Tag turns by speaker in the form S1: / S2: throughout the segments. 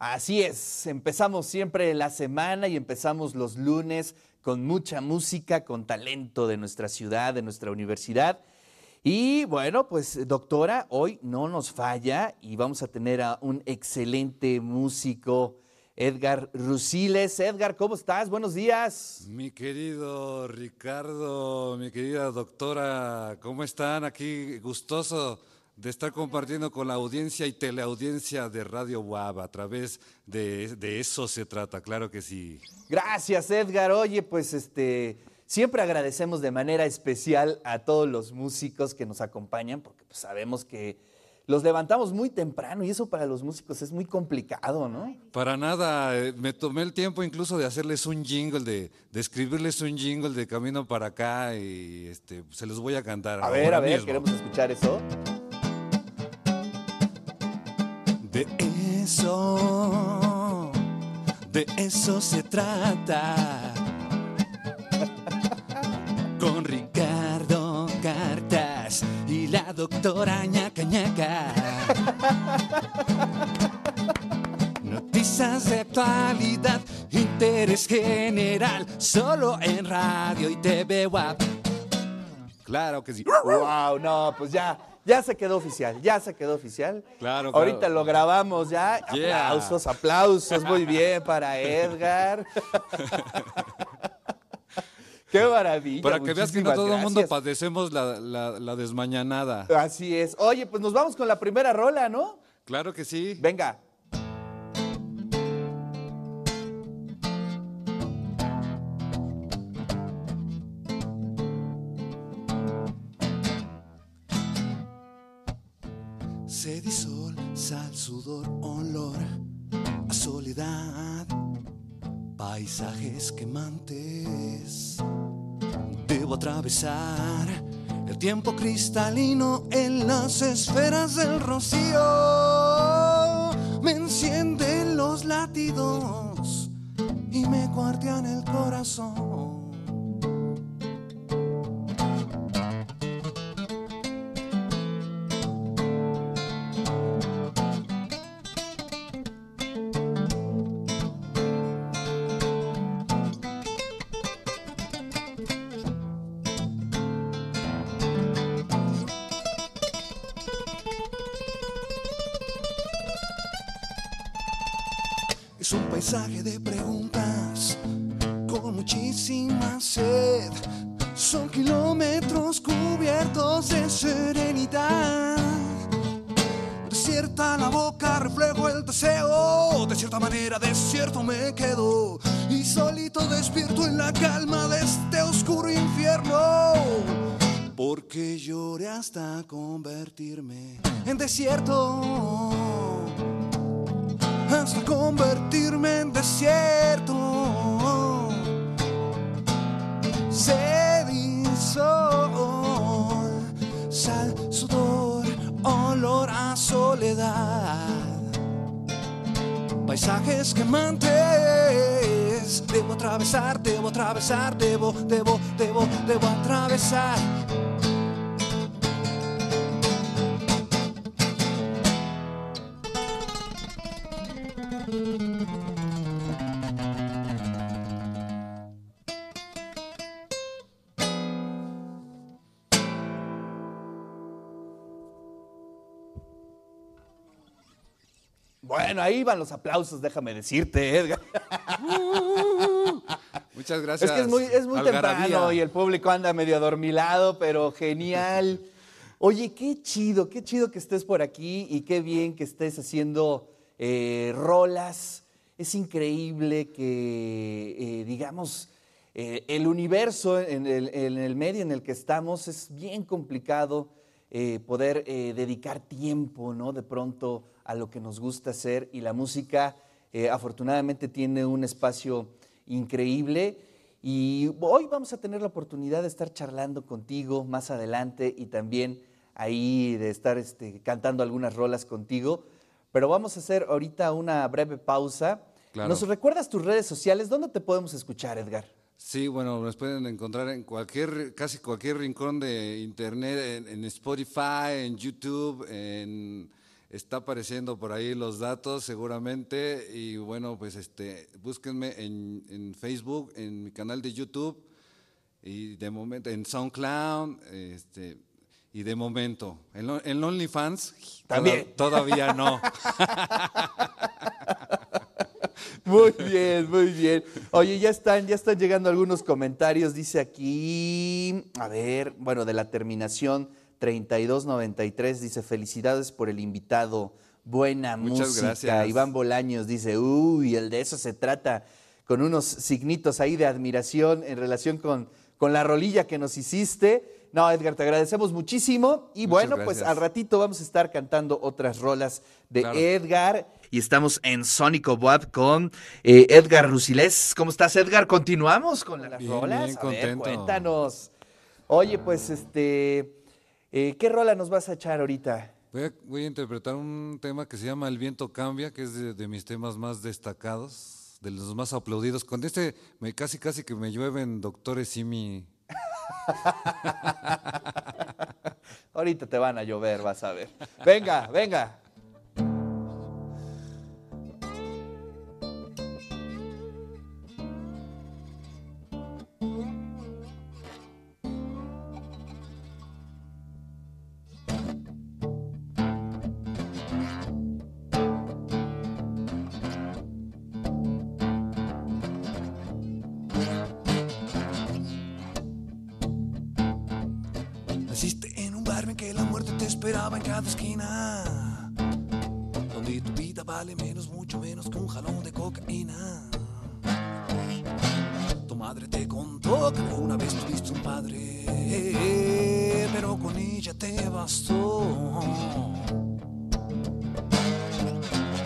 S1: Así es, empezamos siempre la semana y empezamos los lunes con mucha música, con talento de nuestra ciudad, de nuestra universidad. Y bueno, pues doctora, hoy no nos falla y vamos a tener a un excelente músico, Edgar Rusiles. Edgar, ¿cómo estás? Buenos días.
S2: Mi querido Ricardo, mi querida doctora, ¿cómo están? Aquí gustoso de estar compartiendo con la audiencia y teleaudiencia de Radio WAB. A través de, de, eso se trata, claro que sí.
S1: Gracias, Edgar. Oye, pues este, siempre agradecemos de manera especial a todos los músicos que nos acompañan, porque pues, sabemos que los levantamos muy temprano y eso para los músicos es muy complicado, ¿no?
S2: Para nada, eh, me tomé el tiempo incluso de hacerles un jingle, de, de escribirles un jingle de camino para acá y este, se los voy a cantar.
S1: A ver, a ver, mismo. queremos escuchar eso.
S3: De eso, de eso se trata. Con Ricardo Cartas y la doctora ñaca ñaca. Noticias de actualidad, interés general, solo en radio y TV WAP.
S2: Claro que sí.
S1: Wow, no, pues ya ya se quedó oficial, ya se quedó oficial.
S2: Claro,
S1: Ahorita lo grabamos ya.
S2: Yeah.
S1: Aplausos, aplausos, muy bien para Edgar. Qué maravilla.
S2: Para que veas que no todo el mundo padecemos la, la, la desmañanada.
S1: Así es. Oye, pues nos vamos con la primera rola, ¿no?
S2: Claro que sí.
S1: Venga.
S3: Paisajes quemantes. Debo atravesar el tiempo cristalino en las esferas del rocío. Me encienden los latidos y me guardian el corazón. Es un paisaje de preguntas con muchísima sed. Son kilómetros cubiertos de serenidad. Desierta la boca, reflejo el deseo. De cierta manera, desierto me quedo. Y solito despierto en la calma de este oscuro infierno. Porque lloré hasta convertirme en desierto hasta convertirme en desierto. Se sol, sal, sudor, olor a soledad. Paisajes quemantes, debo atravesar, debo atravesar, debo, debo, debo, debo atravesar.
S1: Bueno, ahí van los aplausos, déjame decirte, Edgar.
S2: Muchas gracias.
S1: Es que es muy, es muy temprano y el público anda medio adormilado, pero genial. Oye, qué chido, qué chido que estés por aquí y qué bien que estés haciendo eh, rolas. Es increíble que, eh, digamos, eh, el universo en el, en el medio en el que estamos es bien complicado poder dedicar tiempo, ¿no? De pronto a lo que nos gusta hacer y la música eh, afortunadamente tiene un espacio increíble y hoy vamos a tener la oportunidad de estar charlando contigo más adelante y también ahí de estar este, cantando algunas rolas contigo, pero vamos a hacer ahorita una breve pausa.
S2: Claro.
S1: ¿Nos recuerdas tus redes sociales? ¿Dónde te podemos escuchar, Edgar?
S2: Sí, bueno, nos pueden encontrar en cualquier, casi cualquier rincón de internet, en, en Spotify, en YouTube, en,
S4: está apareciendo por ahí los datos seguramente y bueno, pues este, búsquenme en, en Facebook, en mi canal de YouTube y de momento en SoundCloud, este, y de momento en, en OnlyFans
S1: También.
S4: toda- todavía no.
S1: Muy bien, muy bien. Oye, ya están, ya están llegando algunos comentarios. Dice aquí, a ver, bueno, de la terminación 3293, dice, felicidades por el invitado. Buena
S4: Muchas
S1: música.
S4: gracias.
S1: Iván Bolaños dice, uy, el de eso se trata, con unos signitos ahí de admiración en relación con, con la rolilla que nos hiciste. No, Edgar, te agradecemos muchísimo. Y
S4: Muchas
S1: bueno, pues al ratito vamos a estar cantando otras rolas de
S4: Claro.
S1: Edgar. Y estamos en Sónico Boab con eh, Edgar Rusilés. ¿Cómo estás, Edgar? ¿Continuamos con las
S4: Bien,
S1: rolas?
S4: bien
S1: A ver, cuéntanos. Oye, pues, este, eh, ¿qué rola nos vas a echar ahorita?
S4: Voy a, voy a interpretar un tema que se llama El viento cambia, que es de, de mis temas más destacados, de los más aplaudidos. Con este me casi casi que me llueven doctores Simi.
S1: Ahorita te van a llover, vas a ver. Venga, venga.
S3: Naciste en un barrio en que la muerte te esperaba en cada esquina. Donde tu vida vale menos, mucho menos que un jalón de cocaína. Tu madre te contó que una vez tuviste un padre, pero con ella te bastó.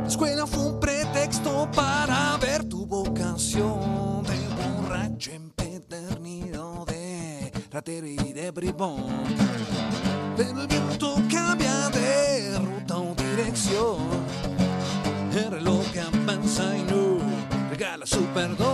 S3: La escuela fue un pretexto para ver tu vocación de borracho empedernido, de de bribón. Pero el viento cambia de ruta o dirección. El reloj avanza y no regala su perdón.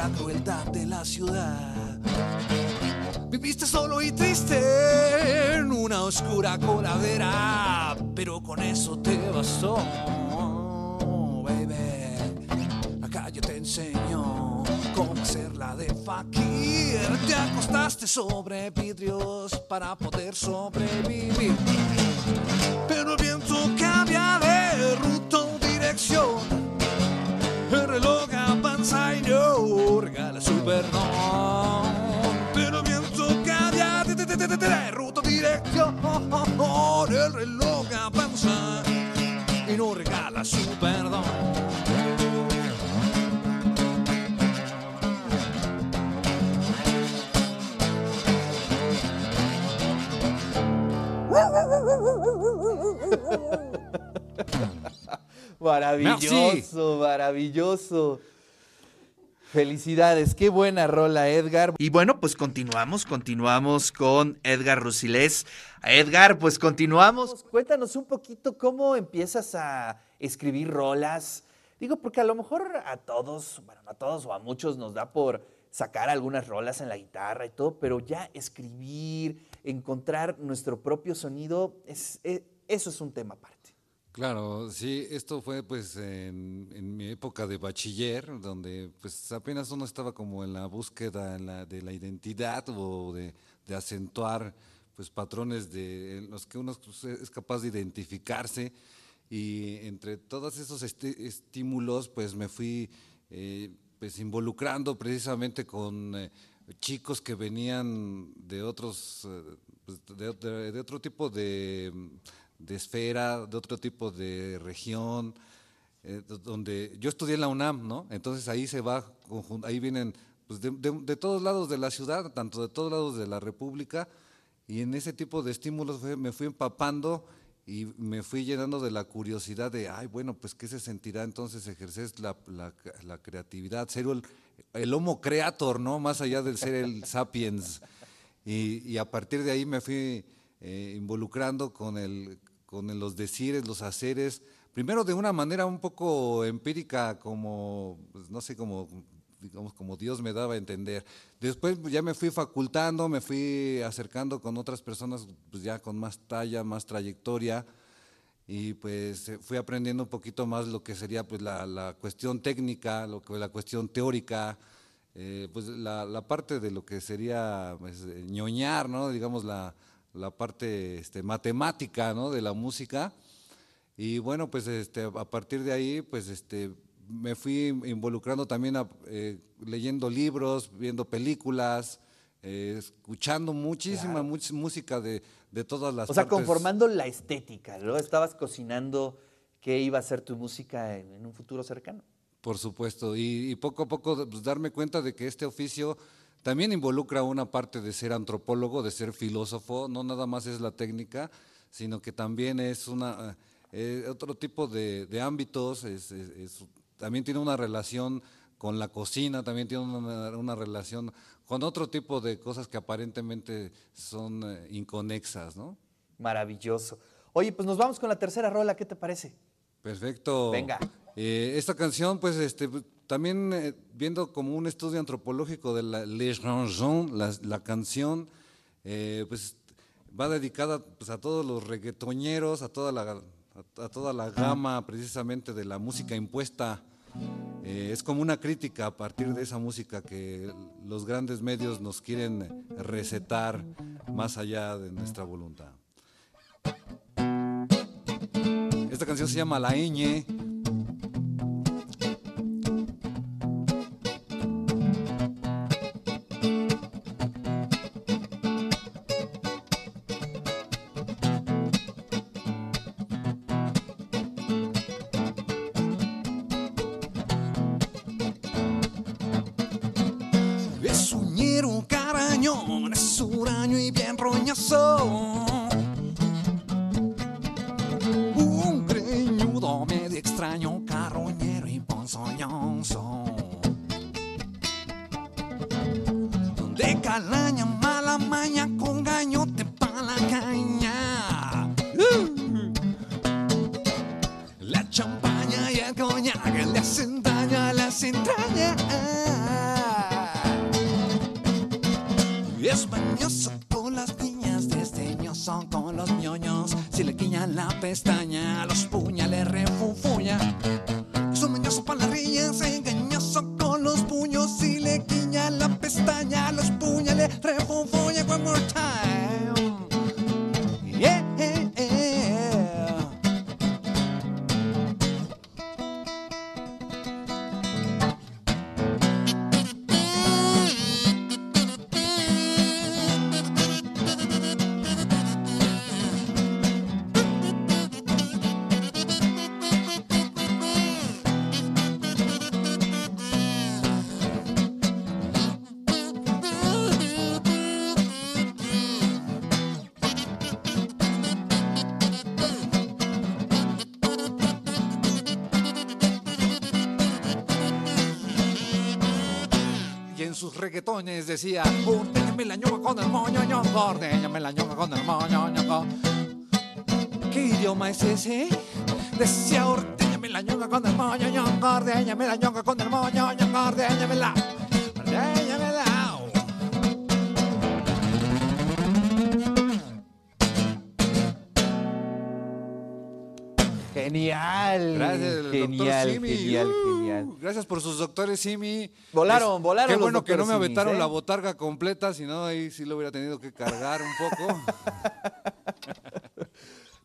S3: La crueldad de la ciudad. Viviste solo y triste en una oscura coladera, pero con eso te bastó, baby. La calle te enseñó cómo hacerla de fakir. Te acostaste sobre vidrios para poder sobrevivir. Pero el viento cambia perdón. Pero el viento cambia de, de, de, de, de, de ruta dirección. El reloj avanza y no regala su perdón.
S1: Maravilloso, maravilloso. Felicidades, qué buena rola, Edgar. Y bueno, pues continuamos, continuamos con Edgar Rusilés. Edgar, pues continuamos. Cuéntanos un poquito cómo empiezas a escribir rolas. Digo, porque a lo mejor a todos, bueno, no a todos o a muchos nos da por sacar algunas rolas en la guitarra y todo, pero ya escribir, encontrar nuestro propio sonido, es, e- eso es un tema aparte.
S4: Claro, sí, esto fue pues en, en mi época de bachiller, donde pues apenas uno estaba como en la búsqueda de la identidad o de, de acentuar pues patrones de, en los que uno pues, es capaz de identificarse. Y entre todos esos estímulos pues me fui eh,
S3: pues involucrando precisamente con eh, chicos que venían de otros, eh, pues, de- de otro tipo de, de esfera, de otro tipo de región, eh, do- donde yo estudié en la UNAM, ¿no? Entonces ahí se va, ahí vienen pues, de, de- de todos lados de la ciudad, tanto de todos lados de la República, y en ese tipo de estímulos me fui empapando y me fui llenando de la curiosidad de, ay, bueno, pues qué se sentirá entonces ejercer la, la- la creatividad, ser el, el homo creator, ¿no? Más allá del ser el sapiens. Y, y a partir de ahí me fui eh, involucrando con, el, con los decires, los haceres, primero de una manera un poco empírica, como, pues, no sé, como, digamos, como Dios me daba a entender. Después ya me fui facultando, me fui acercando con otras personas pues, ya con más talla, más trayectoria, y pues fui aprendiendo un poquito más lo que sería pues la, la cuestión técnica, lo que la cuestión teórica, eh, pues la, la parte de lo que sería pues, ñoñar, ¿no? digamos la, la parte este, matemática ¿no? de la música. Y bueno, pues este, a partir de ahí, pues este, me fui involucrando también a- eh, leyendo libros, viendo películas, eh, escuchando muchísima much- música de, de todas las
S1: O sea,
S3: partes.
S1: conformando la estética, ¿no? Estabas cocinando qué iba a ser tu música en, en un futuro cercano.
S3: Por supuesto, y, y poco a poco pues, darme cuenta de que este oficio también involucra una parte de ser antropólogo, de ser filósofo, no nada más es la técnica, sino que también es una, eh, otro tipo de, de ámbitos, es- es- es- también tiene una relación con la cocina, también tiene una, una relación con otro tipo de cosas que aparentemente son eh, inconexas, ¿no?
S1: Maravilloso. Oye, pues nos vamos con la tercera rola, ¿qué te parece?
S3: Perfecto.
S1: Venga.
S3: Eh, esta canción, pues, este, también eh, viendo como un estudio antropológico de la Les la, canción, eh, pues, va dedicada pues, a todos los reggaetoñeros, a toda la, a toda la gama precisamente de la música impuesta. Eh, es como una crítica a partir de esa música que los grandes medios nos quieren recetar más allá de nuestra voluntad. Esta canción se llama La Ñ.
S5: extraño, carroñero y ponzoñoso. De calaña, mala maña, con gañote pa' la caña. La champaña y el coñac le hacen daño a las entrañas. Es mañoso con las niñas, desdeñoso con los ñoños. Si le guiñan la pestaña,
S3: sus reggaetones decía, ordeñame la ñoca con el moño, ordeñame la ñoca con el moño. ¿Qué idioma es ese? Decía, ordeñame la ñoca con el moño, ordeñame la ñoca con el moño, ñoco, ordeñamela, ordeñamela.
S1: Genial.
S3: Gracias,
S1: genial,
S3: doctor Simi.
S1: genial,
S3: Uh,
S1: genial.
S3: Gracias por sus doctores Simi.
S1: Volaron,
S3: Es-
S1: volaron
S3: Qué
S1: los
S3: bueno que no me aventaron
S1: ¿eh?
S3: la botarga completa, si no ahí sí lo hubiera tenido que cargar un poco.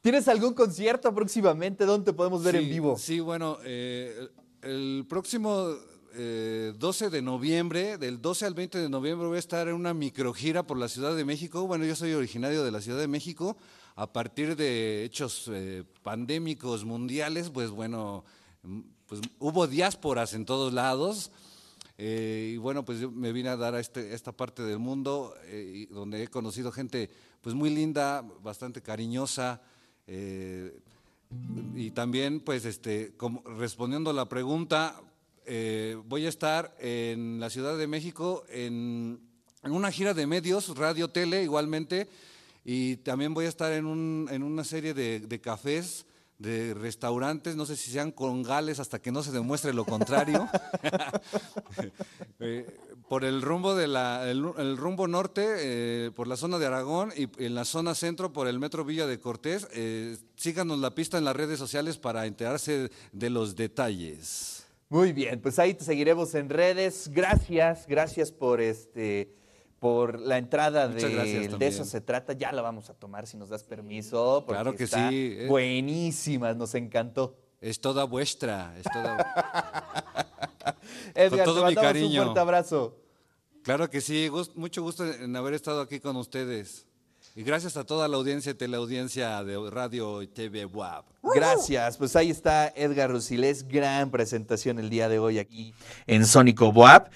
S1: ¿Tienes algún concierto próximamente? ¿Dónde te podemos ver en vivo?
S3: Sí, bueno, eh, el próximo eh, 12 de noviembre, del 12 al 20 de noviembre voy a estar en una microgira por la Ciudad de México. Bueno, yo soy originario de la Ciudad de México. A partir de hechos eh, pandémicos mundiales, pues bueno, mm, pues hubo diásporas en todos lados. Eh, y bueno, pues yo me vine a dar a este, esta parte del mundo eh, donde he conocido gente pues muy linda, bastante cariñosa. eh, y también, pues, este, como, respondiendo a la pregunta, voy a estar en la Ciudad de México en, en una gira de medios, radio, tele, igualmente, y también voy a estar en, un- en una serie de, de cafés, de restaurantes, no sé si sean congales hasta que no se demuestre lo contrario. Eh, por el rumbo de la, el rumbo norte, eh, por la zona de Aragón y en la zona centro por el metro Villa de Cortés. Eh, síganos la pista en las redes sociales para enterarse de los detalles.
S1: Muy bien, pues ahí te seguiremos en redes. Gracias, gracias por este por la entrada
S3: Muchas
S1: de, de eso se trata. Ya la vamos a tomar si nos das permiso. porque
S3: Claro que
S1: está
S3: sí, eh.
S1: Buenísima, nos encantó.
S3: Es toda vuestra. es toda-
S1: Edgar,
S3: todo
S1: te
S3: mi
S1: mandamos un
S3: cariño.
S1: fuerte abrazo.
S3: claro que sí, mucho gusto en haber estado aquí con ustedes. Y gracias a toda la audiencia y teleaudiencia de Radio y TV WAP.
S1: Gracias, pues ahí está Edgar Rusilés, gran presentación el día de hoy aquí en Sónico Boab.